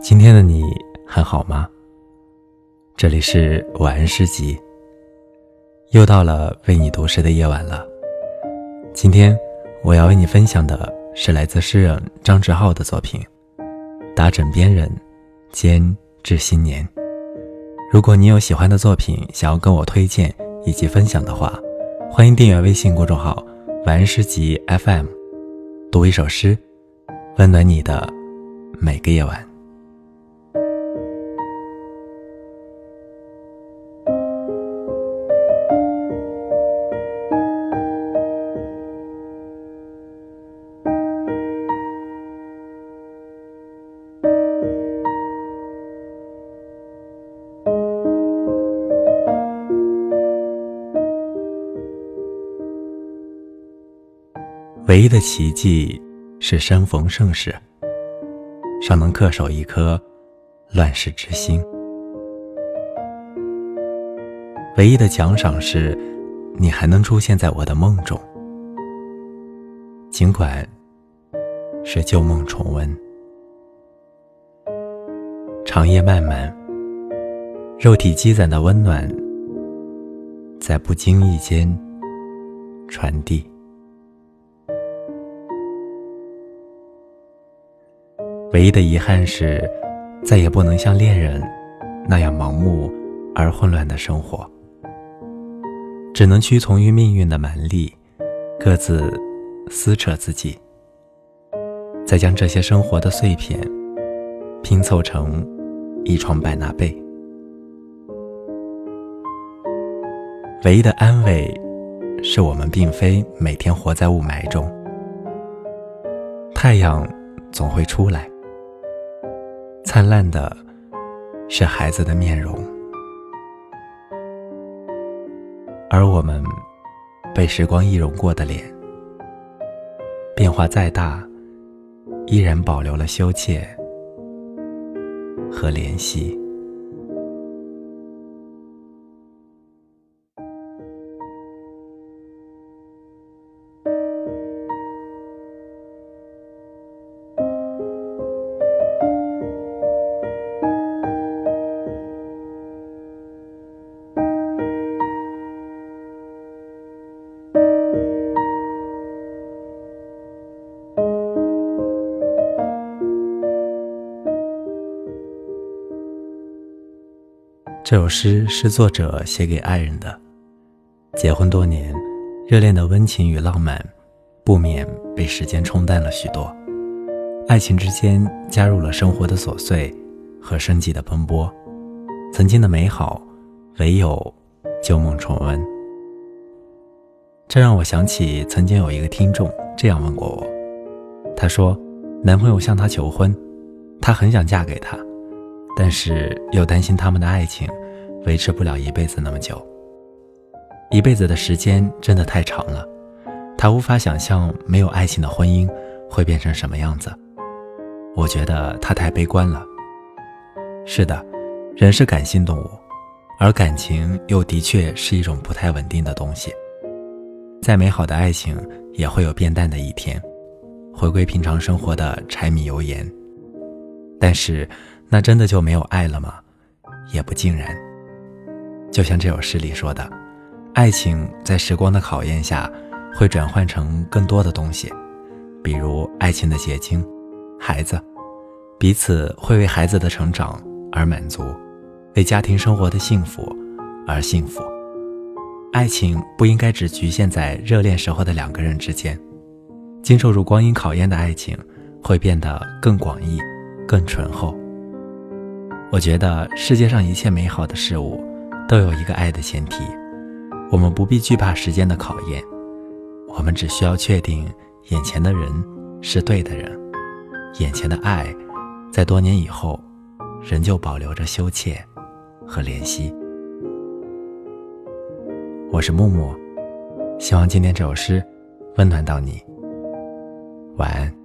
今天的你还好吗？这里是晚安诗集，又到了为你读诗的夜晚了。今天我要为你分享的是来自诗人张志浩的作品《打枕边人》，兼致新年。如果你有喜欢的作品想要跟我推荐以及分享的话，欢迎订阅微信公众号“晚安诗集 FM”，读一首诗，温暖你的每个夜晚。唯一的奇迹是山逢盛世，尚能恪守一颗乱世之心。唯一的奖赏是，你还能出现在我的梦中，尽管是旧梦重温。长夜漫漫，肉体积攒的温暖，在不经意间传递。唯一的遗憾是，再也不能像恋人那样盲目而混乱的生活，只能屈从于命运的蛮力，各自撕扯自己，再将这些生活的碎片拼凑成一床百纳被。唯一的安慰，是我们并非每天活在雾霾中，太阳总会出来。灿烂的是孩子的面容，而我们被时光易容过的脸，变化再大，依然保留了羞怯和怜惜。这首诗是作者写给爱人的。结婚多年，热恋的温情与浪漫，不免被时间冲淡了许多。爱情之间加入了生活的琐碎和生计的奔波，曾经的美好，唯有旧梦重温。这让我想起曾经有一个听众这样问过我，他说，男朋友向她求婚，她很想嫁给他。但是又担心他们的爱情维持不了一辈子那么久。一辈子的时间真的太长了，他无法想象没有爱情的婚姻会变成什么样子。我觉得他太悲观了。是的，人是感性动物，而感情又的确是一种不太稳定的东西。再美好的爱情也会有变淡的一天，回归平常生活的柴米油盐。但是。那真的就没有爱了吗？也不尽然。就像这首诗里说的，爱情在时光的考验下，会转换成更多的东西，比如爱情的结晶，孩子，彼此会为孩子的成长而满足，为家庭生活的幸福而幸福。爱情不应该只局限在热恋时候的两个人之间，经受住光阴考验的爱情，会变得更广义，更醇厚。我觉得世界上一切美好的事物，都有一个爱的前提。我们不必惧怕时间的考验，我们只需要确定眼前的人是对的人，眼前的爱，在多年以后，仍旧保留着羞怯和怜惜。我是木木，希望今天这首诗温暖到你。晚安。